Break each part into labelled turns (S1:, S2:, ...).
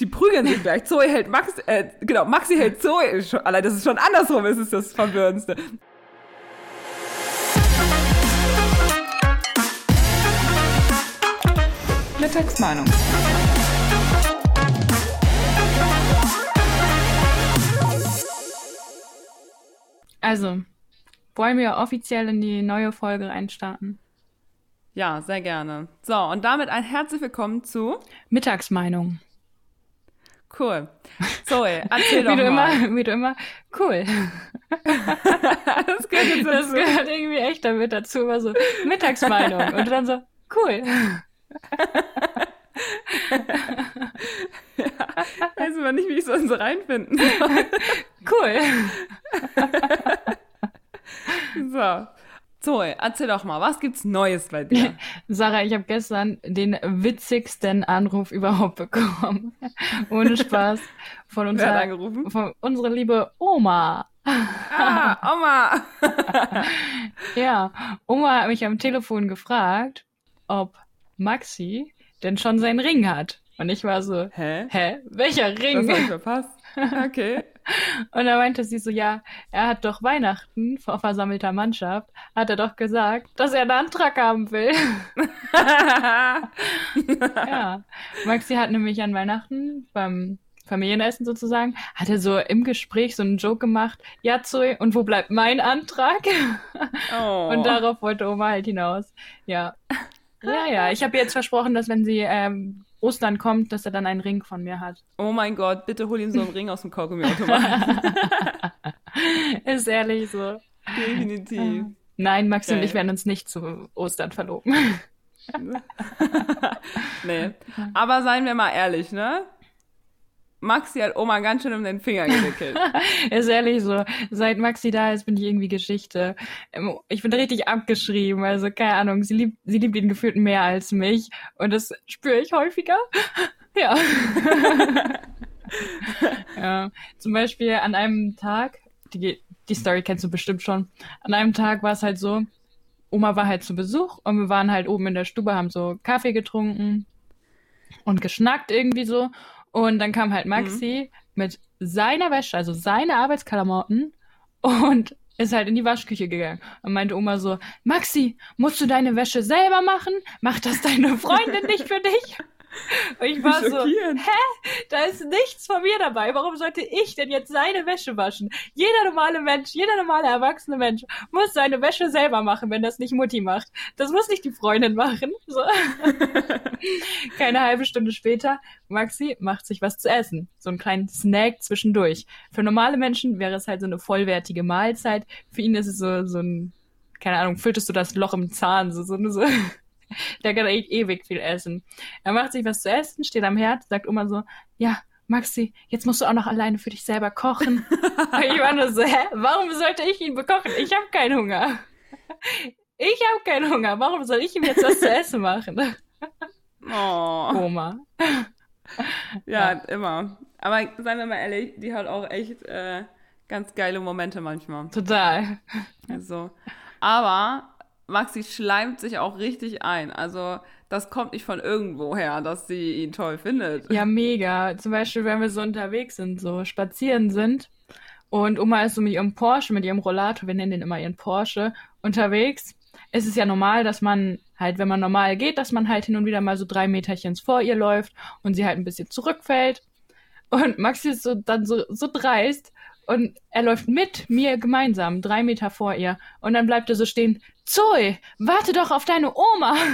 S1: Die prügeln sich gleich. Zoe hält Max, äh, genau, Maxi hält Zoe. Schon, allein, das ist schon andersrum, ist es das Verwirrendste. Mittagsmeinung.
S2: Also, wollen wir offiziell in die neue Folge reinstarten?
S1: Ja, sehr gerne. So, und damit ein herzlich willkommen zu
S2: Mittagsmeinung.
S1: Cool. Zoe, erzähl doch
S2: wie du
S1: mal.
S2: Immer, wie du immer, cool.
S1: das gehört jetzt
S2: Das
S1: dazu.
S2: gehört irgendwie echt damit dazu, immer so Mittagsmeinung. Und dann so, cool.
S1: Weiß aber nicht, wie ich sonst reinfinden soll.
S2: Cool.
S1: So. Zoe, erzähl doch mal, was gibt's Neues bei dir?
S2: Sarah, ich habe gestern den witzigsten Anruf überhaupt bekommen. Ohne Spaß. Von
S1: Wer hat
S2: unserer,
S1: angerufen?
S2: von unserer liebe Oma.
S1: Ah, Oma!
S2: Ja, Oma hat mich am Telefon gefragt, ob Maxi denn schon seinen Ring hat. Und ich war so,
S1: Hä?
S2: hä, welcher
S1: Das
S2: Ring?
S1: hab ich verpasst. Okay.
S2: Und da meinte sie so, ja, er hat doch Weihnachten vor versammelter Mannschaft, hat er doch gesagt, dass er einen Antrag haben will. ja. Maxi hat nämlich an Weihnachten beim Familienessen sozusagen, hat er so im Gespräch so einen Joke gemacht, ja Zoe, und wo bleibt mein Antrag?
S1: Oh.
S2: Und darauf wollte Oma halt hinaus. Ja. Ja, ja. Ich habe jetzt versprochen, dass wenn sie ähm, Ostern kommt, dass er dann einen Ring von mir hat.
S1: oh mein Gott, bitte hol ihm so einen Ring aus dem Kaugummiautomaten.
S2: Ist ehrlich so.
S1: Definitiv.
S2: Nein, Maxi und
S1: Geil.
S2: ich werden uns nicht zu Ostern verloben.
S1: nee. Aber seien wir mal ehrlich, ne? Maxi hat Oma ganz schön um den Finger gewickelt.
S2: Ist ehrlich so. Seit Maxi da ist, bin ich irgendwie Geschichte. Ähm, Ich bin richtig abgeschrieben. Also keine Ahnung. Sie liebt, sie liebt ihn gefühlt mehr als mich. Und das spüre ich häufiger. Ja. ja. Zum Beispiel an einem Tag, die, die Story kennst du bestimmt schon. An einem Tag war es halt so, Oma war halt zu Besuch und wir waren halt oben in der Stube, haben so Kaffee getrunken und geschnackt irgendwie so. Und dann kam halt Maxi mit seiner Wäsche, also seine Arbeitsklamotten und ist halt in die Waschküche gegangen und meinte Oma so, Maxi, musst du deine Wäsche selber machen? Macht das deine Freundin nicht für dich? Und ich war so,
S1: Schockierend.
S2: da ist nichts von mir dabei. Warum sollte ich denn jetzt seine Wäsche waschen? Jeder normale Mensch, jeder normale erwachsene Mensch muss seine Wäsche selber machen, wenn das nicht Mutti macht. Das muss nicht die Freundin machen. So. Keine halbe Stunde später, Maxi macht sich was zu essen. So einen kleinen Snack zwischendurch. Für normale Menschen wäre es halt so eine vollwertige Mahlzeit. Für ihn ist es so, so ein, keine Ahnung, fülltest du das Loch im Zahn, so, so, so. Der kann echt ewig viel essen. Er macht sich was zu essen, steht am Herd, sagt Oma so, ja, Maxi, jetzt musst du auch noch alleine für dich selber kochen. Und ich war nur so, hä, warum sollte ich ihn bekochen? Ich habe keinen Hunger. Ich habe keinen Hunger. Warum soll ich ihm jetzt was zu essen machen?
S1: Oh.
S2: Oma.
S1: Ja, immer. Aber seien wir mal ehrlich, die hat auch echt äh, ganz geile Momente manchmal.
S2: Total.
S1: Also, aber Maxi schleimt sich auch richtig ein. Also, das kommt nicht von irgendwo her, dass sie ihn toll findet.
S2: Ja, mega. Zum Beispiel, wenn wir so unterwegs sind, so spazieren sind und Oma ist so mit ihrem Porsche, mit ihrem Rollator, wir nennen den immer ihren Porsche, unterwegs. Es ist ja normal, dass man halt, wenn man normal geht, dass man halt hin und wieder mal so drei Meterchens vor ihr läuft und sie halt ein bisschen zurückfällt. Und Maxi ist so dann so, so dreist und er läuft mit mir gemeinsam drei Meter vor ihr und dann bleibt er so stehen. Zoe, warte doch auf deine Oma.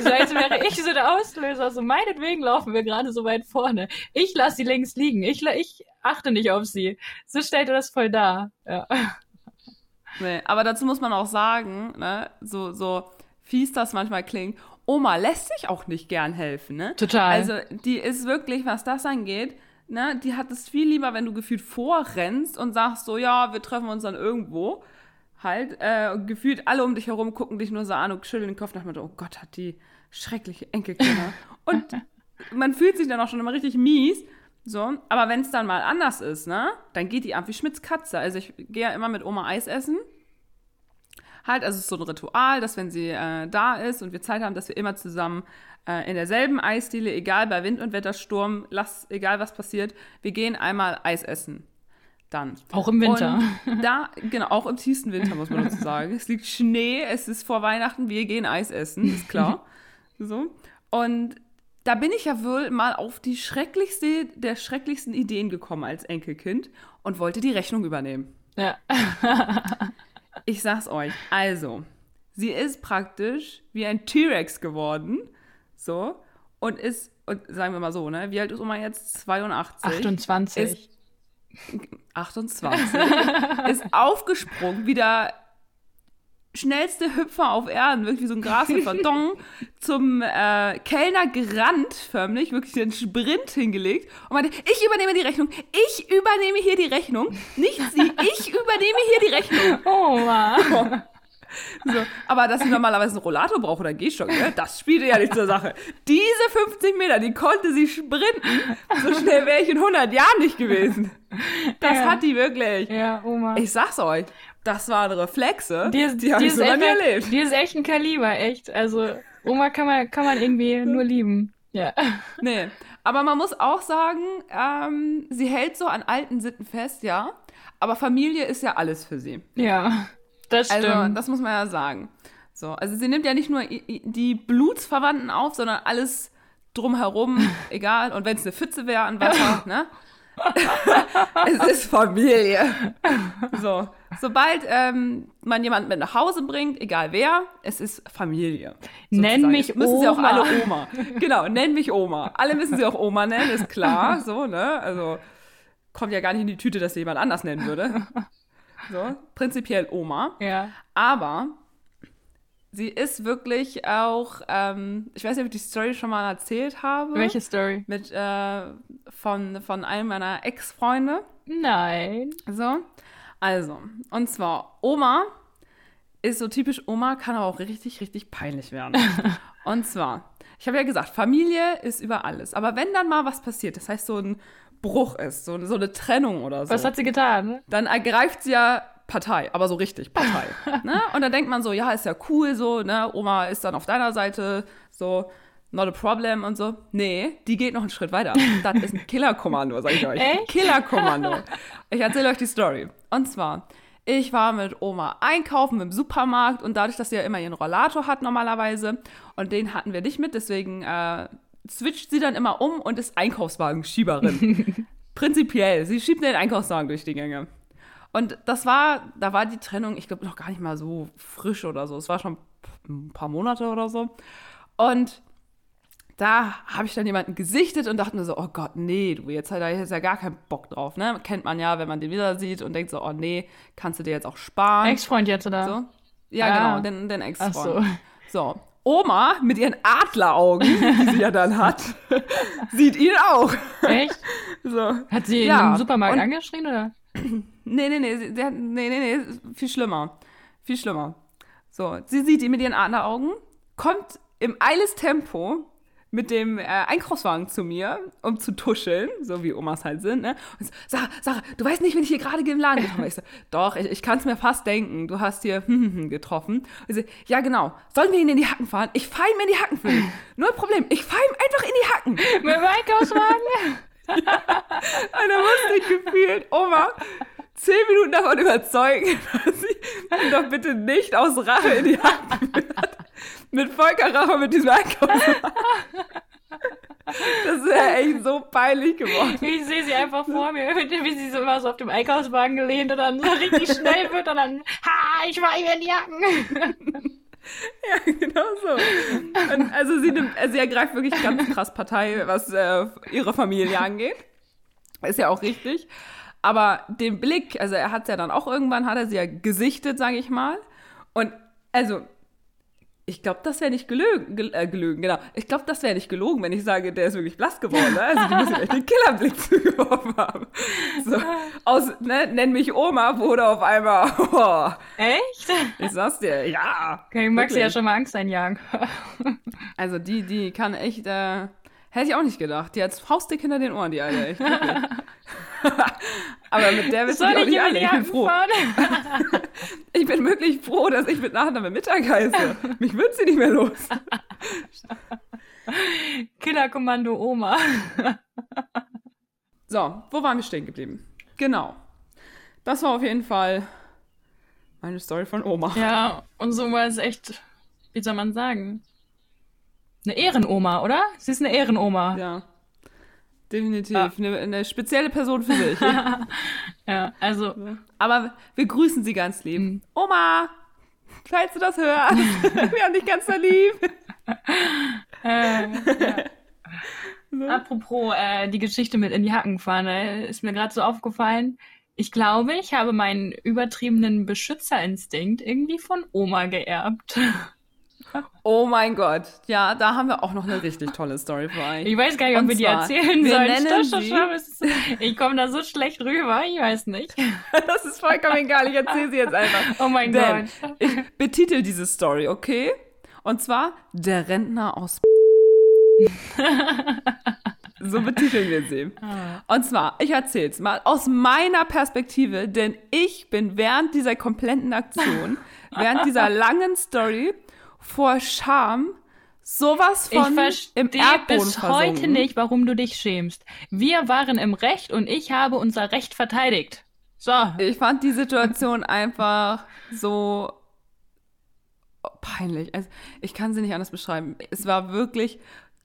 S2: So als wäre ich so der Auslöser. So meinetwegen laufen wir gerade so weit vorne. Ich lasse sie links liegen. Ich, ich achte nicht auf sie. So stellt er das voll dar. Ja.
S1: Nee, aber dazu muss man auch sagen, ne, so, so fies das manchmal klingt, Oma lässt sich auch nicht gern helfen, ne?
S2: Total.
S1: Also, die ist wirklich, was das angeht, ne, die hat es viel lieber, wenn du gefühlt vorrennst und sagst so, ja, wir treffen uns dann irgendwo. Halt, äh, gefühlt alle um dich herum gucken dich nur so an und schütteln den Kopf nach Motto, oh Gott, hat die schreckliche Enkelkinder. und man fühlt sich dann auch schon immer richtig mies. So, aber wenn es dann mal anders ist, ne, dann geht die ab wie Schmitz Katze. Also ich gehe ja immer mit Oma Eis essen. Halt, also es ist so ein Ritual, dass wenn sie äh, da ist und wir Zeit haben, dass wir immer zusammen äh, in derselben Eisdiele, egal bei Wind und Wettersturm, lass, egal was passiert, wir gehen einmal Eis essen. Dann.
S2: Auch im Winter.
S1: Und da, genau, auch im tiefsten Winter, muss man dazu sagen. Es liegt Schnee, es ist vor Weihnachten, wir gehen Eis essen, ist klar. so. Und da bin ich ja wohl mal auf die schrecklichste der schrecklichsten Ideen gekommen als Enkelkind und wollte die Rechnung übernehmen.
S2: Ja.
S1: Ich sag's euch. Also, sie ist praktisch wie ein T-Rex geworden. So. Und ist, und sagen wir mal so, ne? Wie alt ist Oma jetzt? 82.
S2: 28.
S1: Ist 28. ist aufgesprungen, wie der schnellste Hüpfer auf Erden, wirklich so ein Grashüpfer, dong, zum äh, Kellner gerannt, förmlich, wirklich den Sprint hingelegt und meinte, ich übernehme die Rechnung, ich übernehme hier die Rechnung, nicht sie, ich übernehme hier die Rechnung.
S2: oh Mann.
S1: So, aber dass sie normalerweise einen Rollator braucht oder einen Gehstock, ne, das spielte ja nicht zur Sache. Diese 50 Meter, die konnte sie sprinten. So schnell wäre ich in 100 Jahren nicht gewesen. Das
S2: Ja.
S1: hat die wirklich.
S2: Ja, Oma.
S1: Ich sag's euch, das waren Reflexe,
S2: die ist,
S1: die habe ich so
S2: echt,
S1: erlebt.
S2: Die ist echt ein Kaliber, echt. Also, Oma kann man, kann man irgendwie nur lieben. Ja.
S1: Nee, aber man muss auch sagen, ähm, sie hält so an alten Sitten fest, ja. Aber Familie ist ja alles für sie.
S2: Ja. Das stimmt.
S1: Also, das muss man ja sagen. So, also sie nimmt ja nicht nur die Blutsverwandten auf, sondern alles drumherum, egal. Und wenn es eine Pfütze wäre an Wasser, ne? es ist Familie. So, sobald ähm, man jemanden mit nach Hause bringt, egal wer, es ist Familie.
S2: Nenn
S1: sozusagen.
S2: mich
S1: Jetzt müssen sie auch
S2: Oma.
S1: alle Oma. Genau, nenn mich Oma. Alle müssen sie auch Oma nennen, ist klar. So, ne? Also kommt ja gar nicht in die Tüte, dass sie jemand anders nennen würde. So, prinzipiell Oma.
S2: ja.
S1: Aber sie ist wirklich auch, ähm, ich weiß nicht, ob ich die Story schon mal erzählt habe.
S2: Welche Story?
S1: Mit, äh, von, von einem meiner Ex-Freunde.
S2: Nein.
S1: So. Also, und zwar, Oma ist so typisch Oma, kann aber auch richtig, richtig peinlich werden. und zwar, ich habe ja gesagt, Familie ist über alles. Aber wenn dann mal was passiert, das heißt so ein Bruch ist, so, so eine Trennung oder so
S2: Was hat sie getan?
S1: dann ergreift sie ja Partei, aber so richtig Partei. ne? Und dann denkt man so, ja, ist ja cool so, ne? Oma ist dann auf deiner Seite, so, not a problem und so. Nee, die geht noch einen Schritt weiter. Das ist ein Killerkommando, sag ich euch.
S2: Echt?
S1: Killerkommando. Ich erzähle euch die Story. Und zwar, ich war mit Oma einkaufen im Supermarkt und dadurch, dass sie ja immer ihren Rollator hat normalerweise und den hatten wir nicht mit, deswegen äh, switcht sie dann immer um und ist Einkaufswagen-Schieberin. Prinzipiell, sie schiebt den Einkaufswagen durch die Gänge. Und das war, da war die Trennung, ich glaube, noch gar nicht mal so frisch oder so. Es war schon ein paar Monate oder so. Und da habe ich dann jemanden gesichtet und dachte mir so, oh Gott, nee, du, jetzt hat er jetzt ja gar keinen Bock drauf, ne? Kennt man ja, wenn man den wieder sieht und denkt so, oh nee, kannst du dir jetzt auch sparen.
S2: Ex-Freund jetzt, oder?
S1: So. Ja,
S2: Ah.
S1: genau, den, den Ex-Freund.
S2: so.
S1: So. Oma mit ihren Adleraugen, die sie ja dann hat, sieht ihn auch.
S2: Echt?
S1: So.
S2: Hat sie
S1: Ja,
S2: im Supermarkt
S1: und-
S2: angeschrien, oder?
S1: Nee, nee, nee, sie, hat, nee, nee, nee, viel schlimmer. Viel schlimmer. So, sie sieht ihn mit ihren Adleraugen, kommt im eiles Tempo mit dem äh, Einkaufswagen zu mir, um zu tuscheln, so wie Omas halt sind, ne? Und so, Sarah, Sarah, du weißt nicht, wenn ich hier gerade im Laden getroffen habe. Ich so, doch, ich, ich kann es mir fast denken, du hast hier getroffen. Und sie, ja genau, sollen wir ihn in die Hacken fahren? Ich fahr ihm in die Hacken für ihn. Nur Problem, ich fahr ihm einfach in die Hacken.
S2: Mit dem Einkaufswagen?
S1: Und da musste ich gefühlt Oma zehn Minuten davon überzeugen, dass sie ihn doch bitte nicht aus Rache in die Hand führt. Mit Volker Rache mit diesem Einkaufswagen. Das wäre echt so peinlich geworden.
S2: Ich sehe sie einfach vor mir, wie sie so immer so auf dem Einkaufswagen gelehnt und dann so richtig schnell wird und dann, ha, ich war ihr in die Jacken.
S1: Ja, genau so. Und also sie, nimmt, also sie ergreift wirklich ganz krass Partei, was äh, ihre Familie angeht. Ist ja auch richtig. Aber den Blick, also er hat ja dann auch irgendwann, hat er sie ja gesichtet, sage ich mal. Und also, ich glaube, das wäre nicht gelögen, gel äh, gelögen, genau. Ich glaube, das wäre nicht gelogen, wenn ich sage, der ist wirklich blass geworden. Ne? Also die müssen echt den Killerblick zugeworfen haben. So, aus, ne, nenn mich Oma, wurde auf einmal, oh,
S2: Echt?
S1: ich sag's dir, ja.
S2: Okay, ich mag sie ja schon mal Angst einjagen.
S1: Also die, die kann echt äh, Hätte ich auch nicht gedacht. Die hat faustdick hinter den Ohren, die Alte. Echt. Aber mit der willst du auch nicht alle. Ich bin froh. Ich bin wirklich froh, dass ich mit Nachname Mittag heiße. Mich wird sie nicht mehr los.
S2: Killerkommando Oma.
S1: So, wo waren wir stehen geblieben? Genau. Das war auf jeden Fall meine Story von Oma.
S2: Ja, unsere Oma ist echt, wie soll man sagen? Eine Ehrenoma, oder? Sie ist eine Ehrenoma.
S1: Ja. Definitiv.
S2: Ja.
S1: Eine, eine spezielle Person für sich.
S2: Ja, also,
S1: Aber wir grüßen sie ganz lieb.
S2: Mhm.
S1: Oma, falls du das hörst, wir haben dich ganz so lieb.
S2: äh, ja. apropos äh, die Geschichte mit in die Hacken fahren, äh, ist mir gerade so aufgefallen. Ich glaube, ich habe meinen übertriebenen Beschützerinstinkt irgendwie von Oma geerbt.
S1: Oh mein Gott. Ja, da haben wir auch noch eine richtig tolle Story für euch.
S2: Ich weiß gar nicht, ob
S1: Und
S2: wir die erzählen
S1: wir
S2: sollen. ist- Ich komme da so schlecht rüber, ich weiß nicht.
S1: Das ist vollkommen egal. Ich erzähle sie jetzt einfach.
S2: Oh mein
S1: Denn
S2: Gott.
S1: ich betitel diese Story, okay? Und zwar der Rentner aus. so betiteln wir sie. Und zwar, ich erzähl's mal aus meiner Perspektive, denn ich bin während dieser kompletten Aktion, während dieser langen Story vor Scham sowas
S2: Ich
S1: von im
S2: verstehe
S1: Erdboden
S2: bis heute
S1: versunken.
S2: nicht, warum du dich schämst. Wir waren im Recht und ich habe unser Recht verteidigt. So.
S1: Ich fand die Situation einfach so peinlich. Also, ich kann sie nicht anders beschreiben. Es war wirklich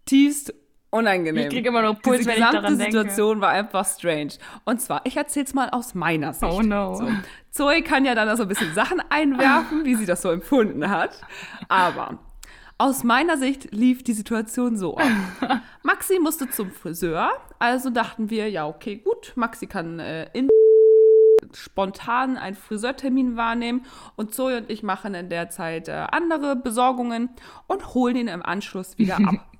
S1: tiefst unangenehm.
S2: Ich krieg immer noch Puls,
S1: Diese
S2: wenn ich
S1: gesamte
S2: daran denke.
S1: Situation war einfach strange. Und zwar, ich erzähl's mal aus meiner Sicht.
S2: Oh no.
S1: So. Zoe kann ja dann da so ein bisschen Sachen einwerfen, wie sie das so empfunden hat. Aber aus meiner Sicht lief die Situation so ab. Maxi musste zum Friseur, also dachten wir, ja, okay, gut, Maxi kann äh, in spontan einen Friseurtermin wahrnehmen und Zoe und ich machen in der Zeit äh, andere Besorgungen und holen ihn im Anschluss wieder ab.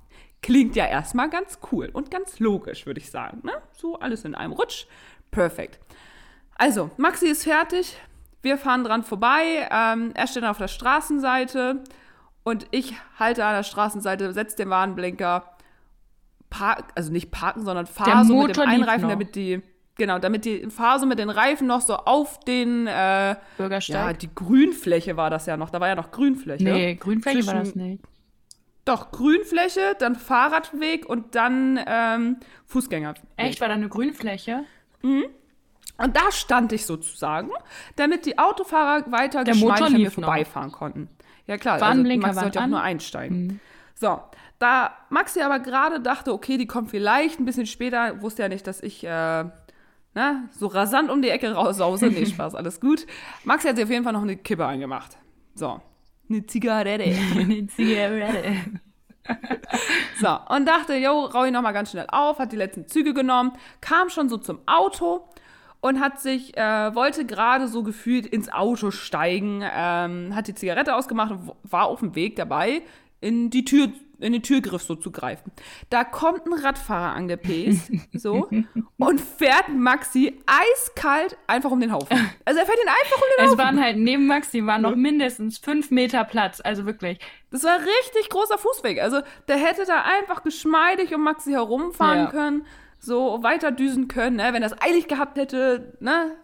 S1: Klingt ja erstmal ganz cool und ganz logisch, würde ich sagen. Ne? So alles in einem Rutsch. Perfekt. Also, Maxi ist fertig. Wir fahren dran vorbei. Ähm, er steht auf der Straßenseite und ich halte an der Straßenseite, setze den Warnblinker, park, also nicht parken, sondern fahre so mit dem Einreifen, damit die, genau, damit die fahre so mit den Reifen noch so auf den, äh, ja,
S2: Bürgersteig.
S1: die Grünfläche war das ja noch. Da war ja noch Grünfläche.
S2: nee, Grünfläche war
S1: Zwischen-
S2: das nicht.
S1: Doch, Grünfläche, dann Fahrradweg und dann ähm, Fußgängerweg.
S2: Echt, war da eine Grünfläche?
S1: Und da stand ich sozusagen, damit die Autofahrer weiter
S2: Der Motor
S1: geschmeidig an mir
S2: lief noch.
S1: vorbeifahren konnten. Ja klar,
S2: Warnblinker
S1: also
S2: waren
S1: sollte auch.
S2: Mhm.
S1: nur einsteigen. So, da Maxi aber gerade dachte, okay, die kommt vielleicht ein bisschen später, wusste ja nicht, dass ich äh, na, so rasant um die Ecke raussause. Nee, Spaß, alles gut. Maxi hat sich auf jeden Fall noch eine Kippe eingemacht. So, eine Zigarette.
S2: Eine Zigarette.
S1: So, und dachte, jo, rau ich nochmal ganz schnell auf, hat die letzten Züge genommen, kam schon so zum Auto und hat sich, äh, wollte gerade so gefühlt ins Auto steigen, ähm, hat die Zigarette ausgemacht und war auf dem Weg dabei, in die Tür, in den Türgriff so zu greifen. Da kommt ein Radfahrer angepäst, so, und fährt Maxi eiskalt einfach um den Haufen. Also er fährt ihn einfach um den
S2: Es
S1: Haufen.
S2: waren halt neben Maxi waren noch mindestens fünf Meter Platz. Also wirklich.
S1: Das war richtig großer Fußweg. Also der hätte da einfach geschmeidig um Maxi herumfahren
S2: Ja.
S1: können, so weiter düsen können. Ne? Wenn er es eilig gehabt hätte, ne?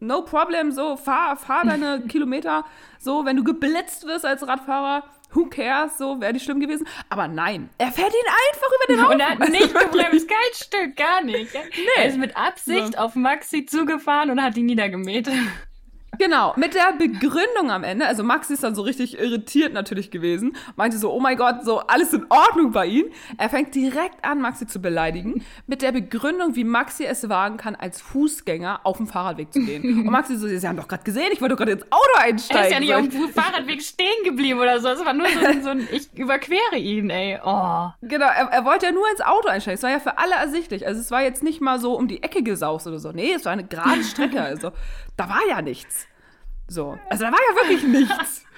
S1: No problem, so fahr, fahr deine Kilometer. So, wenn du geblitzt wirst als Radfahrer, who cares, so wäre nicht schlimm gewesen. Aber nein, er fährt ihn einfach über den Haufen.
S2: Und er hat nicht gebremst, kein Stück, gar nicht. Er ist mit Absicht
S1: So.
S2: auf Maxi zugefahren und hat ihn niedergemäht.
S1: Genau, mit der Begründung am Ende, also Maxi ist dann so richtig irritiert natürlich gewesen, meinte so, oh mein Gott, so alles in Ordnung bei ihm. Er fängt direkt an, Maxi zu beleidigen, mit der Begründung, wie Maxi es wagen kann, als Fußgänger auf dem Fahrradweg zu gehen. Und Maxi so, Sie haben doch gerade gesehen, ich wollte doch gerade ins Auto einsteigen.
S2: Er ist ja nicht auf dem Fahrradweg stehen geblieben oder so. Es war nur so ein, so ein ich überquere ihn, ey. Oh.
S1: Genau, er, er wollte ja nur ins Auto einsteigen. Es war ja für alle ersichtlich. Also es war jetzt nicht mal so um die Ecke gesaust oder so. Nee, es war eine gerade Strecke. Also da war ja nichts. So. Also da war ja wirklich nichts.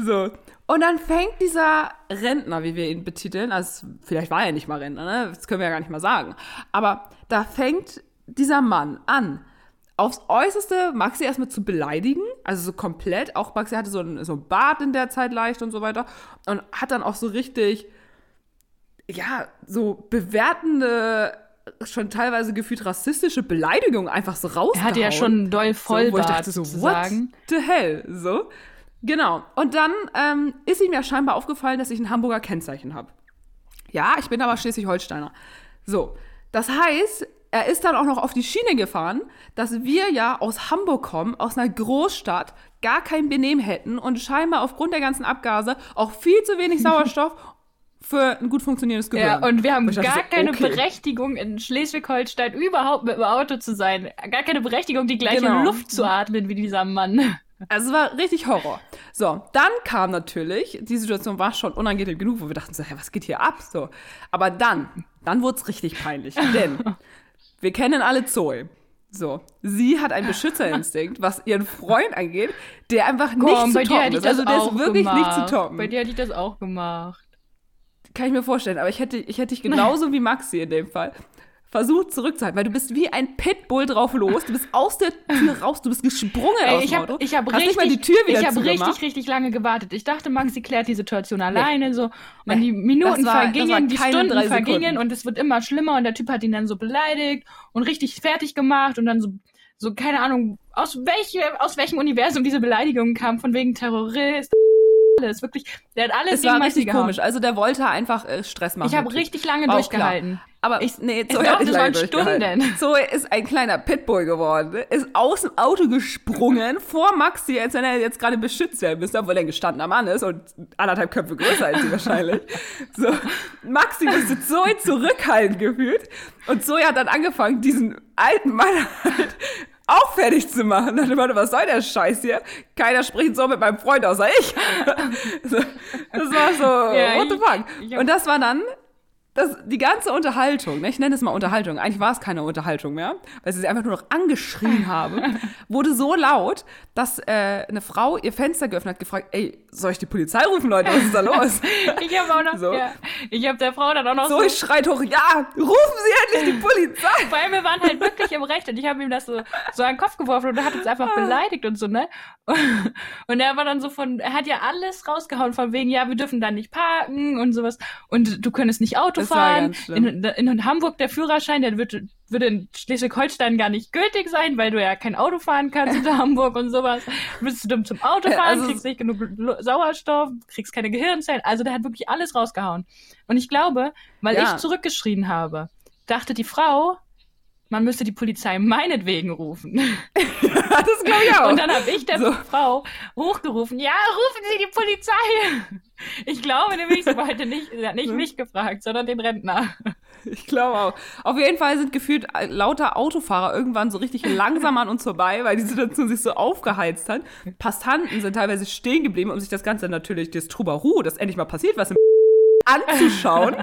S1: So. Und dann fängt dieser Rentner, wie wir ihn betiteln, also vielleicht war er nicht mal Rentner, ne? das können wir ja gar nicht mal sagen. Aber da fängt dieser Mann an, aufs Äußerste Maxi erstmal zu beleidigen, also so komplett. Auch Maxi hatte so ein, so ein Bart in der Zeit leicht und so weiter. Und hat dann auch so richtig ja, so bewertende, schon teilweise gefühlt rassistische Beleidigungen einfach so rausgehauen.
S2: Er hatte ja schon doll
S1: so, wo ich dachte so,
S2: sozusagen.
S1: what the hell? So. Genau. Und dann ähm, ist ihm ja scheinbar aufgefallen, dass ich ein Hamburger Kennzeichen habe. Ja, ich bin aber Schleswig-Holsteiner. So. Das heißt, er ist dann auch noch auf die Schiene gefahren, dass wir ja aus Hamburg kommen, aus einer Großstadt, gar kein Benehmen hätten und scheinbar aufgrund der ganzen Abgase auch viel zu wenig Sauerstoff für ein gut funktionierendes Gehirn.
S2: Ja, und wir haben gar
S1: so,
S2: keine
S1: okay.
S2: Berechtigung in Schleswig-Holstein überhaupt mit dem Auto zu sein. Gar keine Berechtigung, die gleiche
S1: Genau.
S2: Luft zu atmen wie dieser Mann.
S1: Also es war richtig Horror. So, dann kam natürlich, die Situation war schon unangenehm genug, wo wir dachten so, hä, was geht hier ab? So. Aber dann, dann wurde es richtig peinlich. Denn wir kennen alle Zoe. So, sie hat einen Beschützerinstinkt, was ihren Freund angeht, der einfach nicht
S2: Komm,
S1: zu
S2: bei dir
S1: toppen ist. Also der
S2: auch
S1: ist wirklich
S2: gemacht.
S1: nicht zu toppen.
S2: Bei dir hätte ich das auch gemacht.
S1: Kann ich mir vorstellen. Aber ich hätte, ich hätte dich genauso wie Maxi in dem Fall versucht zurückzuhalten, weil du bist wie ein Pitbull drauf los. Du bist aus der Tür raus, du bist gesprungen
S2: Ey,
S1: aus
S2: ich
S1: dem
S2: habe
S1: Auto.
S2: ich hab
S1: hast
S2: richtig, ich hab richtig, richtig lange gewartet. Ich dachte, Maxi klärt die Situation alleine so. Und die Minuten
S1: war-
S2: vergingen, die Stunden vergingen und es wird immer schlimmer und der Typ hat ihn dann so beleidigt und richtig fertig gemacht und dann so, so keine Ahnung, aus, welche, aus welchem Universum diese Beleidigungen kamen, von wegen Terrorist, alles, wirklich, der hat alles
S1: Es war richtig
S2: gehauen.
S1: komisch. Also der wollte einfach äh, Stress machen.
S2: Ich habe richtig lange
S1: War
S2: durchgehalten.
S1: Aber ich, nee, Zoe
S2: doch,
S1: hat nicht lange.
S2: Stunden.
S1: Zoe ist ein kleiner Pitbull geworden, ist aus dem Auto gesprungen vor Maxi, als wenn er jetzt gerade beschützt werden müsste, obwohl er ein gestandener Mann ist und anderthalb Köpfe größer als sie wahrscheinlich. So, Maxi musste Zoe zurückhalten gefühlt und Zoe hat dann angefangen, diesen alten Mann halt auch fertig zu machen. Dann warte, was soll der Scheiß hier? Keiner spricht so mit meinem Freund außer ich. das war so,
S2: Ja,
S1: what the
S2: ich-
S1: fuck?
S2: ich hab-
S1: und das war dann das, die ganze Unterhaltung, ne, ich nenne es mal Unterhaltung, eigentlich war es keine Unterhaltung mehr, weil sie sie einfach nur noch angeschrien habe, wurde so laut, dass äh, eine Frau ihr Fenster geöffnet hat, gefragt, ey, soll ich die Polizei rufen, Leute, was ist da los?
S2: Ich habe auch noch,
S1: So.
S2: ja, ich habe der Frau dann auch noch
S1: so, ich schreit hoch, ja, rufen Sie endlich die Polizei!
S2: Weil wir waren halt wirklich im Recht und ich habe ihm das so, so an den Kopf geworfen und er hat uns einfach beleidigt und so, ne? Und er war dann so von, er hat ja alles rausgehauen von wegen, ja, wir dürfen da nicht parken und sowas und du könntest nicht Auto fahren. In, in Hamburg der Führerschein, der wird, würde in Schleswig-Holstein gar nicht gültig sein, weil du ja kein Auto fahren kannst in Hamburg und sowas. Du bist zu dumm zum Auto
S1: Ja,
S2: fahren,
S1: also-
S2: kriegst nicht genug Sauerstoff, kriegst keine Gehirnzellen. Also der hat wirklich alles rausgehauen. Und ich glaube, weil
S1: Ja.
S2: ich zurückgeschrien habe, dachte die Frau, man müsste die Polizei meinetwegen rufen.
S1: das glaube ich auch.
S2: Und dann habe ich der
S1: So.
S2: Frau hochgerufen, ja, rufen Sie die Polizei. Ich glaube nämlich, sie wollte nicht, nicht mich gefragt, sondern den Rentner.
S1: Ich glaube auch. Auf jeden Fall sind gefühlt äh, lauter Autofahrer irgendwann so richtig langsam an uns vorbei, weil die Situation sich so aufgeheizt hat. Passanten sind teilweise stehen geblieben, um sich das Ganze natürlich, das Trubaru, das endlich mal passiert, was im anzuschauen.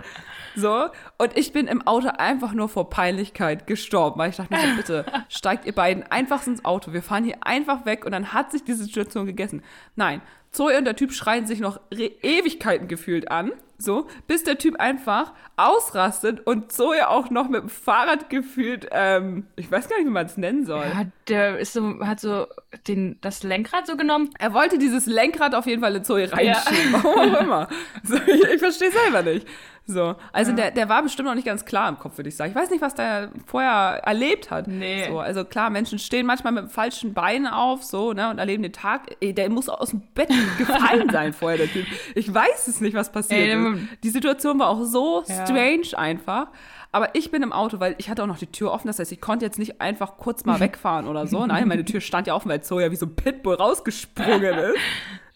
S1: So, und ich bin im Auto einfach nur vor Peinlichkeit gestorben, weil ich dachte mir so, bitte, steigt ihr beiden einfach ins Auto, wir fahren hier einfach weg und dann hat sich diese Situation gegessen. Nein, Zoe und der Typ schreien sich noch Re Ewigkeiten gefühlt an, so, bis der Typ einfach ausrastet und Zoe auch noch mit dem Fahrrad gefühlt, ähm, ich weiß gar nicht, wie man es nennen soll.
S2: Ja, der ist so, hat so den, das Lenkrad so genommen.
S1: Er wollte dieses Lenkrad auf jeden Fall in Zoe reinschieben, warum auch immer. So, ich ich verstehe selber nicht. So, also der, der war bestimmt noch nicht ganz klar im Kopf, würde ich sagen. Ich weiß nicht, was der vorher erlebt hat.
S2: Nee.
S1: So, also klar, Menschen stehen manchmal mit dem falschen Bein auf, so, ne, und erleben den Tag. Ey, der muss aus dem Bett gefallen sein vorher, der Typ. Ich weiß es nicht, was passiert
S2: Ey, der-
S1: ist. Die Situation war auch so
S2: Ja.
S1: strange einfach. Aber ich bin im Auto, weil ich hatte auch noch die Tür offen. Das heißt, ich konnte jetzt nicht einfach kurz mal wegfahren oder so. Nein, meine Tür stand ja offen, weil Zoe ja wie so ein Pitbull rausgesprungen ist.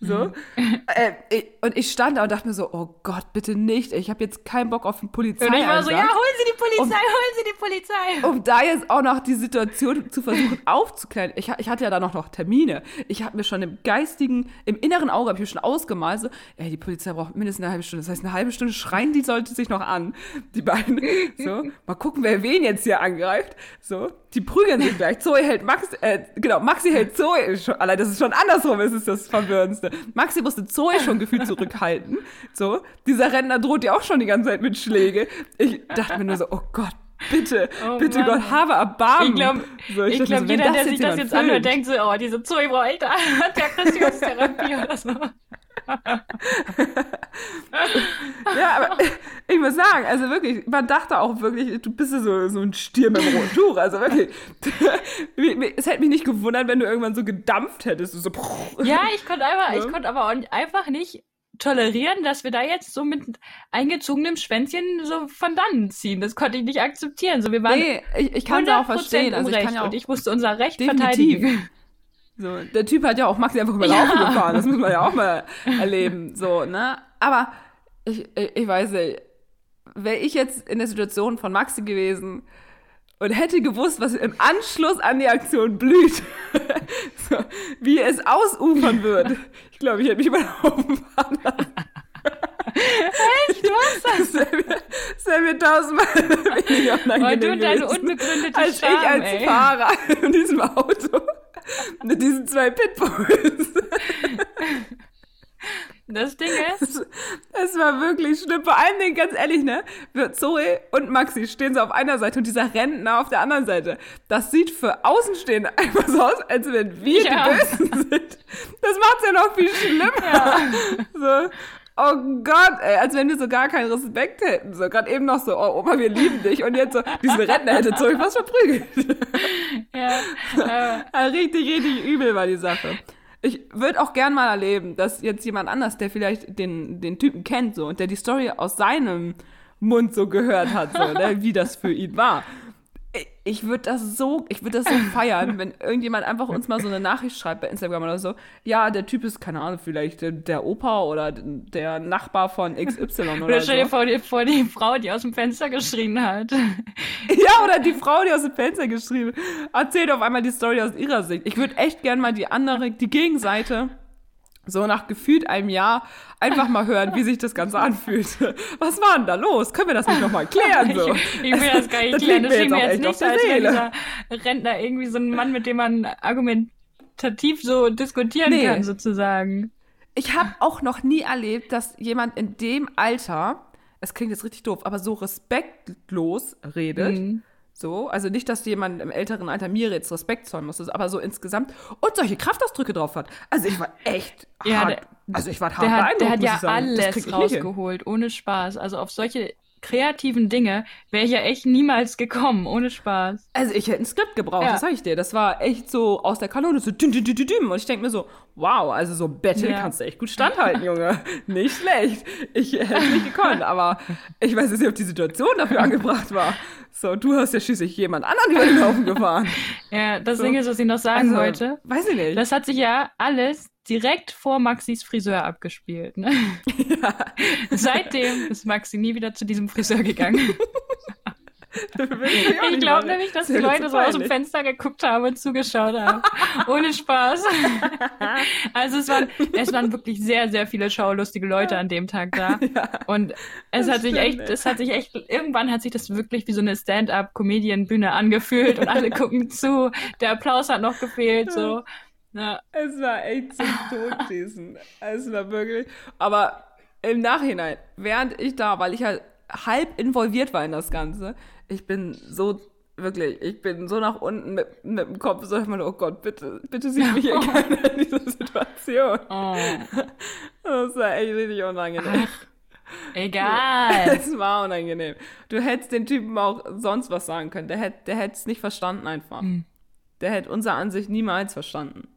S1: So. äh, ich, und ich stand da und dachte mir so, oh Gott, bitte nicht. Ich habe jetzt keinen Bock auf einen Polizei.
S2: Und ich war so, ja, holen Sie die Polizei,
S1: Um-
S2: holen Sie die Polizei.
S1: um da jetzt auch noch die Situation zu versuchen aufzuklären. Ich, ich hatte ja da noch, noch Termine. Ich habe mir schon im geistigen, im inneren Auge habe ich mir schon ausgemalt, so, ey, die Polizei braucht mindestens eine halbe Stunde. Das heißt, eine halbe Stunde schreien die Leute sich noch an. Die beiden. So, mal gucken, wer wen jetzt hier angreift. So, die prügeln sich gleich. Zoe hält Max, äh, genau, Maxi hält Zoe schon, allein, das ist schon andersrum, ist es das Verwirrendste. Maxi musste Zoe schon gefühlt zurückhalten. So, dieser Rentner droht ja auch schon die ganze Zeit mit Schläge. Ich dachte mir nur so, oh Gott, bitte,
S2: Oh
S1: bitte
S2: Mann.
S1: Gott, habe Erbarmen.
S2: Ich glaube,
S1: So,
S2: ich
S1: mir
S2: glaub,
S1: so,
S2: jeder, der sich das jetzt anhört, denkt so, oh, diese Zoe braucht echt Aggressationstherapie oder so.
S1: Ja, aber ich muss sagen, also wirklich, man dachte auch wirklich, du bist so, so ein Stier mit einem roten Tuch. Also wirklich, es hätte mich nicht gewundert, wenn du irgendwann so gedampft hättest. So,
S2: ja, ich konnte einfach, ja. ich konnte aber auch einfach nicht tolerieren, dass wir da jetzt so mit eingezogenem Schwänzchen so von dann ziehen. Das konnte ich nicht akzeptieren. So, wir waren
S1: nee, ich, ich kann es auch verstehen. Also ich kann ja auch
S2: und ich musste unser Recht definitiv. verteidigen.
S1: So, der Typ hat ja auch Maxi einfach über Laufen ja. gefahren. Das muss man ja auch mal erleben. So, ne? Aber ich, ich, weiß nicht, wäre ich jetzt in der Situation von Maxi gewesen und hätte gewusst, was im Anschluss an die Aktion blüht, so, wie es ausufern wird, ich glaube, ich hätte mich über den Haufen fahren lassen.
S2: Echt? Was? Das
S1: wäre mir tausendmal weniger unangenehm
S2: Und du und deine unbegründete
S1: Als
S2: Scham,
S1: ich als
S2: ey.
S1: Fahrer in diesem Auto mit diesen zwei Pitbulls.
S2: Das Ding ist.
S1: Es war wirklich schlimm. Vor allem, Dingen, ganz ehrlich, ne? Zoe und Maxi stehen so auf einer Seite und dieser Rentner auf der anderen Seite. Das sieht für Außenstehende einfach so aus, als wenn wir ja. die Bösen sind. Das macht's ja noch viel schlimmer. Ja. So. Oh Gott, ey, als wenn wir so gar keinen Respekt hätten. So, gerade eben noch so, oh Oma, wir lieben dich. Und jetzt so, diesen Rentner hätte Zoe fast verprügelt. Ja. Äh. richtig, richtig übel war die Sache ich würde auch gern mal erleben, dass jetzt jemand anders, der vielleicht den, den Typen kennt so und der die Story aus seinem Mund so gehört hat, so, ne, wie das für ihn war ich würde das so, ich würde das so feiern, wenn irgendjemand einfach uns mal so eine Nachricht schreibt bei Instagram oder so. Ja, der Typ ist, keine Ahnung, vielleicht der Opa oder der Nachbar von XY oder,
S2: oder stell dir
S1: so.
S2: vor, die, vor die Frau, die aus dem Fenster geschrien hat.
S1: Ja, oder die Frau, die aus dem Fenster geschrien hat, erzählt auf einmal die Story aus ihrer Sicht. Ich würde echt gern mal die andere, die Gegenseite so nach gefühlt einem Jahr einfach mal hören, wie sich das Ganze anfühlt. Was war denn da los? Können wir das nicht nochmal klären? So?
S2: Ich, ich will das gar nicht das klären. Das schien mir jetzt nicht als wäre dieser Rentner irgendwie so ein Mann, mit dem man argumentativ so diskutieren nee. kann, sozusagen.
S1: Ich habe auch noch nie erlebt, dass jemand in dem Alter, es klingt jetzt richtig doof, aber so respektlos redet. Mhm so, also nicht, dass jemand im älteren Alter mir jetzt Respekt zollen muss, aber so insgesamt und solche Kraftausdrücke drauf hat. Also ich war echt ja, hart. Der, also ich war hart
S2: der hat, der hat ja alles rausgeholt, ohne Spaß. Also auf solche kreativen Dinge wäre ich ja echt niemals gekommen, ohne Spaß.
S1: Also ich hätte ein Skript gebraucht, ja. das sag ich dir. Das war echt so aus der Kanone, so düm, düm, düm, düm. Und ich denke mir so, wow, also so Battle ja. kannst du echt gut standhalten, Junge. nicht schlecht. Ich hätte es nicht gekonnt, aber ich weiß jetzt nicht, ob die Situation dafür angebracht war. So, du hast ja schließlich jemand anderen über den Haufen gefahren.
S2: Ja, das so. Ding ist, was ich noch sagen also, wollte.
S1: Weiß ich nicht.
S2: Das hat sich ja alles direkt vor Maxis Friseur abgespielt. Ne? Ja. Seitdem ist Maxi nie wieder zu diesem Friseur gegangen. ich, ich glaube nämlich, dass die Leute so aus dem Fenster geguckt haben und zugeschaut haben. Ohne Spaß. also es waren, es waren wirklich sehr, sehr viele schaulustige Leute an dem Tag da. Ja, und es hat sich echt, es hat sich echt, irgendwann hat sich das wirklich wie so eine Stand-up-Comedian-Bühne angefühlt und alle gucken zu. Der Applaus hat noch gefehlt, so.
S1: Ja. Es war echt zum Totschießen. es war wirklich. Aber im Nachhinein, während ich da, weil ich halt halb involviert war in das Ganze, ich bin so wirklich, ich bin so nach unten mit, mit dem Kopf, so ich meine, oh Gott, bitte, bitte sieh mich hier keiner in dieser Situation. Oh. Das war echt richtig unangenehm. Ach,
S2: egal.
S1: Es war unangenehm. Du hättest den Typen auch sonst was sagen können. Der hätte der es nicht verstanden einfach. Hm. Der hätte unsere Ansicht niemals verstanden.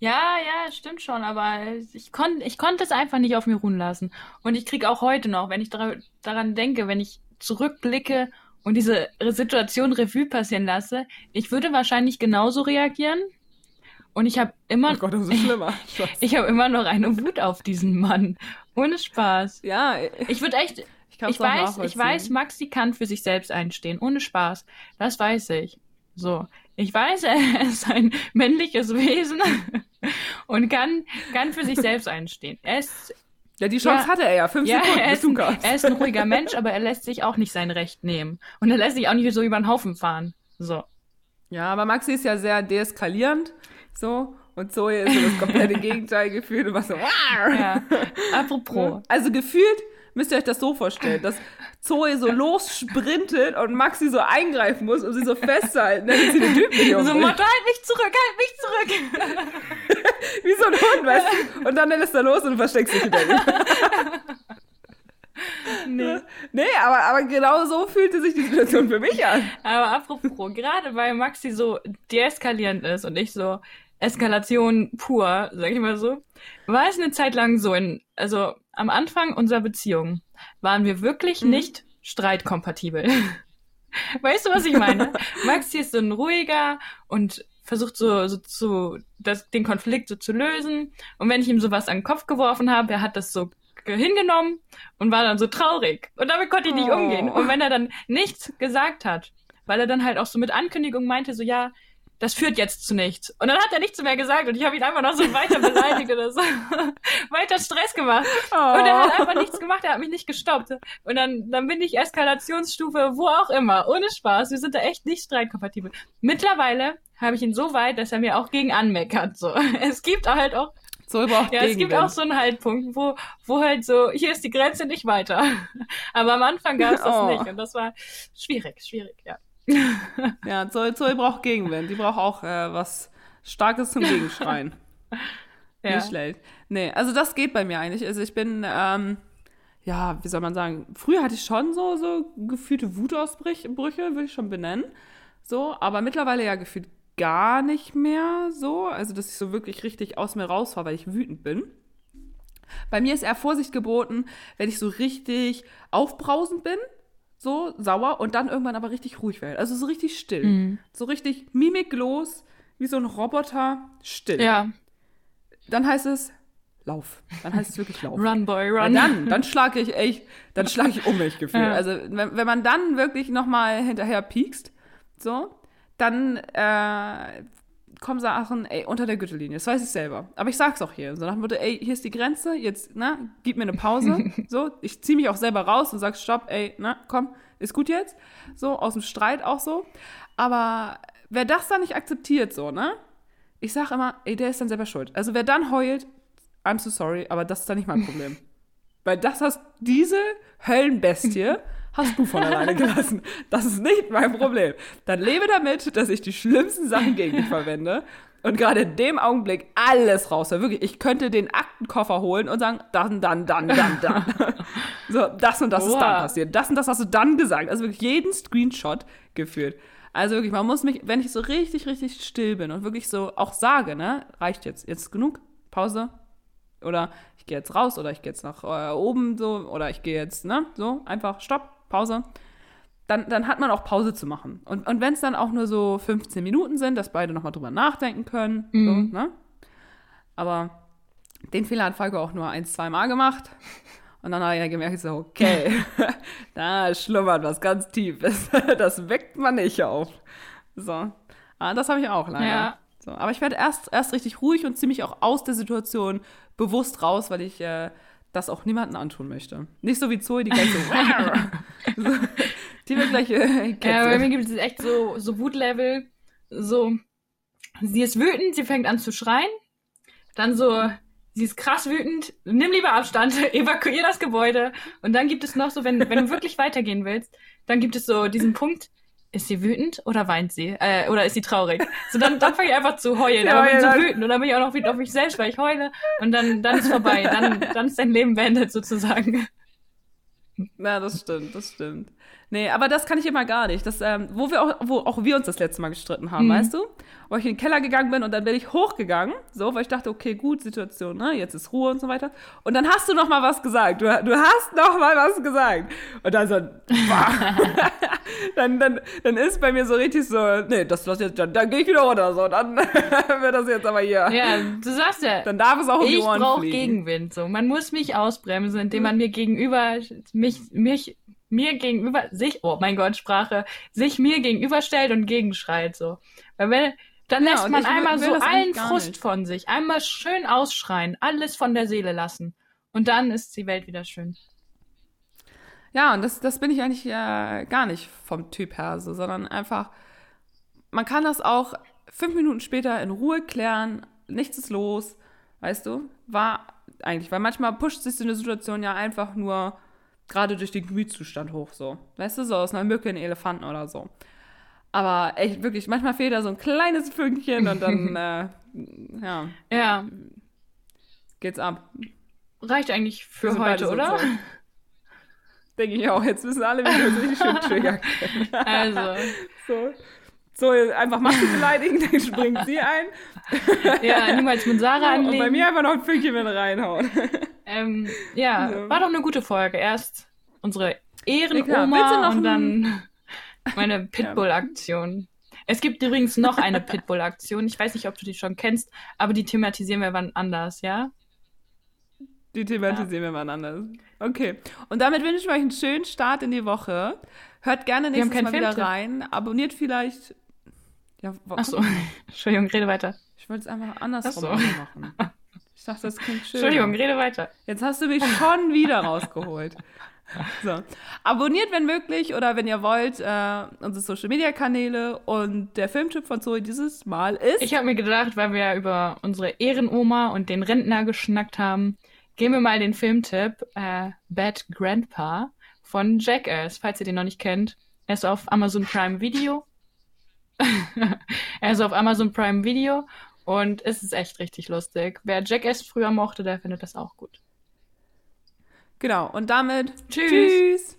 S2: Ja, ja, stimmt schon, aber ich, kon ich konnte es einfach nicht auf mir ruhen lassen. Und ich kriege auch heute noch, wenn ich daran denke, wenn ich zurückblicke und diese Situation Revue passieren lasse, ich würde wahrscheinlich genauso reagieren. Und ich habe immer,
S1: oh Gott, umso schlimmer.
S2: ich habe immer noch eine Wut auf diesen Mann. Ohne Spaß.
S1: Ja.
S2: Ich würde echt, ich, ich weiß, ich weiß, Maxi kann für sich selbst einstehen. Ohne Spaß. Das weiß ich. So. Ich weiß, er ist ein männliches Wesen und kann, kann für sich selbst einstehen. Er ist,
S1: ja, die Chance ja, hatte er ja. Fünf ja, Sekunden.
S2: Er ist, ein, er ist ein ruhiger Mensch, aber er lässt sich auch nicht sein Recht nehmen. Und er lässt sich auch nicht so über den Haufen fahren. So.
S1: Ja, aber Maxi ist ja sehr deeskalierend. So. Und Zoe ist so das komplette Gegenteil gefühlt und was so. Ja.
S2: Apropos.
S1: Also gefühlt müsst ihr euch das so vorstellen, dass Zoe so lossprintet und Maxi so eingreifen muss, um sie so festzuhalten, damit sie den Typen nicht
S2: So, Motto, halt mich zurück, halt mich zurück.
S1: wie so ein Hund, weißt du? Und dann lässt er los und du versteckst dich hinter ihm. Nee. Nee, aber, aber genau so fühlte sich die Situation für mich an.
S2: Aber apropos, gerade weil Maxi so deeskalierend ist und ich so Eskalation pur, sag ich mal so, war es eine Zeit lang so in, also am Anfang unserer Beziehung waren wir wirklich mhm. nicht streitkompatibel. weißt du, was ich meine? Maxi ist so ein ruhiger und versucht so, so zu, das, den Konflikt so zu lösen. Und wenn ich ihm sowas an den Kopf geworfen habe, er hat das so hingenommen und war dann so traurig. Und damit konnte ich nicht oh. umgehen. Und wenn er dann nichts gesagt hat, weil er dann halt auch so mit Ankündigung meinte, so ja, das führt jetzt zu nichts. Und dann hat er nichts mehr gesagt und ich habe ihn einfach noch so weiter beleidigt oder so. weiter Stress gemacht. Oh. Und er hat einfach nichts gemacht, er hat mich nicht gestoppt. Und dann, dann bin ich Eskalationsstufe, wo auch immer, ohne Spaß. Wir sind da echt nicht streitkompatibel. Mittlerweile habe ich ihn so weit, dass er mir auch gegen anmeckert. So. Es gibt halt auch
S1: so überhaupt
S2: Ja, es gibt auch so einen Haltpunkt, wo, wo halt so, hier ist die Grenze nicht weiter. Aber am Anfang gab es das oh. nicht und das war schwierig, schwierig, ja.
S1: Ja, Zoe, Zoe braucht Gegenwind. Die braucht auch äh, was Starkes zum Gegenschreien. ja. Nicht schlecht. Nee, also das geht bei mir eigentlich. Also ich bin, ähm, ja, wie soll man sagen, früher hatte ich schon so, so gefühlte Wutausbrüche, würde ich schon benennen. So, aber mittlerweile ja gefühlt gar nicht mehr so. Also, dass ich so wirklich richtig aus mir rausfahre, weil ich wütend bin. Bei mir ist eher Vorsicht geboten, wenn ich so richtig aufbrausend bin, so sauer und dann irgendwann aber richtig ruhig werde. Also so richtig still. Mhm. So richtig mimiklos, wie so ein Roboter, still.
S2: Ja.
S1: Dann heißt es, lauf. Dann heißt es wirklich lauf.
S2: Run, boy, run.
S1: Weil dann, dann schlage ich echt, dann schlage ich um mich gefühlt. Ja. Also wenn, wenn man dann wirklich nochmal hinterher piekst, so, dann äh, kommen Sachen, ey, unter der Gürtellinie. Das weiß ich selber. Aber ich sag's auch hier. So nach dem Motto, ey, hier ist die Grenze, jetzt, na, gib mir eine Pause. so, ich zieh mich auch selber raus und sag, stopp, ey, na, komm, ist gut jetzt. So, aus dem Streit auch so. Aber wer das dann nicht akzeptiert, so, ne? Ich sag immer, ey, der ist dann selber schuld. Also wer dann heult, I'm so sorry, aber das ist dann nicht mein Problem. Weil das hast diese Höllenbestie hast du von alleine gelassen. Das ist nicht mein Problem. Dann lebe damit, dass ich die schlimmsten Sachen gegen dich verwende. Und gerade in dem Augenblick alles raus. Wirklich, ich könnte den Aktenkoffer holen und sagen, dann, dann, dann, dann, dann. so, das und das wow. ist dann passiert. Das und das hast du dann gesagt. Also wirklich jeden Screenshot geführt. Also wirklich, man muss mich, wenn ich so richtig, richtig still bin und wirklich so auch sage, ne, reicht jetzt, jetzt genug, Pause. Oder ich gehe jetzt raus oder ich gehe jetzt nach äh, oben so oder ich gehe jetzt, ne, so, einfach stopp, Pause, dann, dann hat man auch Pause zu machen. Und, und wenn es dann auch nur so 15 Minuten sind, dass beide nochmal drüber nachdenken können. Mhm. So, ne? Aber den Fehler hat Falco auch nur ein, zwei Mal gemacht. Und dann habe ich ja gemerkt, so, okay, da schlummert was ganz Tiefes. Das weckt man nicht auf. So. Ah, das habe ich auch leider. Ja. So. Aber ich werde erst, erst richtig ruhig und ziemlich auch aus der Situation bewusst raus, weil ich äh, das auch niemandem antun möchte. Nicht so wie Zoe, die gleich so, so die wird gleich äh,
S2: Ja, bei mir gibt es echt so, so Wutlevel, so, sie ist wütend, sie fängt an zu schreien, dann so, sie ist krass wütend, nimm lieber Abstand, evakuier das Gebäude. Und dann gibt es noch so, wenn, wenn du wirklich weitergehen willst, dann gibt es so diesen Punkt, ist sie wütend oder weint sie? Äh, oder ist sie traurig? So, dann, dann fange ich einfach zu heulen. Ja, aber bin so wütend und dann bin ich auch noch wütend auf mich selbst, weil ich heule. Und dann, dann ist vorbei. Dann, dann ist dein Leben beendet sozusagen.
S1: Ja, das stimmt, das stimmt. Nee, aber das kann ich immer gar nicht. Das, ähm, wo wir auch, wo auch wir uns das letzte Mal gestritten haben, mhm. weißt du? Wo ich in den Keller gegangen bin und dann bin ich hochgegangen, so, weil ich dachte, okay, gut, Situation, ne, jetzt ist Ruhe und so weiter. Und dann hast du noch mal was gesagt. Du, du hast noch mal was gesagt. Und dann so, dann, dann, dann ist bei mir so richtig so, nee, das lass jetzt, dann, dann gehe ich wieder runter, so, dann wird das jetzt aber hier.
S2: Ja, du sagst ja.
S1: Dann darf es auch um
S2: die
S1: Ohren
S2: Ich brauche Gegenwind, so. Man muss mich ausbremsen, indem man mir gegenüber, mich, mich mir gegenüber, sich, oh mein Gott, Sprache, sich mir gegenüberstellt und gegenschreit, so. Weil wenn, dann ja, lässt man einmal so allen Frust nicht. von sich, einmal schön ausschreien, alles von der Seele lassen. Und dann ist die Welt wieder schön.
S1: Ja, und das, das bin ich eigentlich äh, gar nicht vom Typ her, so, sondern einfach, man kann das auch fünf Minuten später in Ruhe klären, nichts ist los, weißt du? War eigentlich, weil manchmal pusht sich so eine Situation ja einfach nur gerade durch den Gemütszustand hoch, so. Weißt du, so aus einer Mücke einen Elefanten oder so. Aber echt wirklich, manchmal fehlt da so ein kleines Fünkchen und dann, äh, ja,
S2: Ja,
S1: geht's ab.
S2: reicht eigentlich für
S1: beide
S2: heute,
S1: so
S2: oder?
S1: zurück. Denke ich auch. Jetzt wissen alle, wie wir uns richtig schön triggern können.
S2: Also,
S1: So. So, einfach Maxi beleidigen, dann springt sie ein.
S2: ja, niemals mit Sarah
S1: Und
S2: anlegen.
S1: bei mir einfach noch ein Fünkchen mit reinhauen.
S2: Ähm, ja,
S1: Ja.
S2: war doch eine gute Folge. Erst unsere
S1: Ja,
S2: Ehrenoma und dann meine Pitbull-Aktion. Es gibt übrigens noch eine Pitbull-Aktion. Ich weiß nicht, ob du die schon kennst, aber die thematisieren wir wann anders, ja?
S1: Die thematisieren wir mal anders. Okay. Und damit wünsche ich euch einen schönen Start in die Woche. Hört gerne nächstes Mal wieder rein. Abonniert vielleicht. Ja,
S2: Achso, Entschuldigung, rede weiter.
S1: Ich wollte es einfach andersrum
S2: so.
S1: machen. Ich dachte, das klingt schön.
S2: Entschuldigung, rede weiter.
S1: Jetzt hast du mich schon wieder rausgeholt. So. Abonniert, wenn möglich, oder wenn ihr wollt, äh, unsere Social Media Kanäle. Und der Filmtipp von Zoe dieses Mal ist.
S2: Ich habe mir gedacht, weil wir ja über unsere Ehrenoma und den Rentner geschnackt haben, geben wir mal den Filmtipp äh, Bad Grandpa von Jackass, falls ihr den noch nicht kennt. Er ist auf Amazon Prime Video. er ist auf Amazon Prime Video und es ist echt richtig lustig. Wer Jackass früher mochte, der findet das auch gut.
S1: genau. Und damit.
S2: Tschüss.
S1: Tschüss.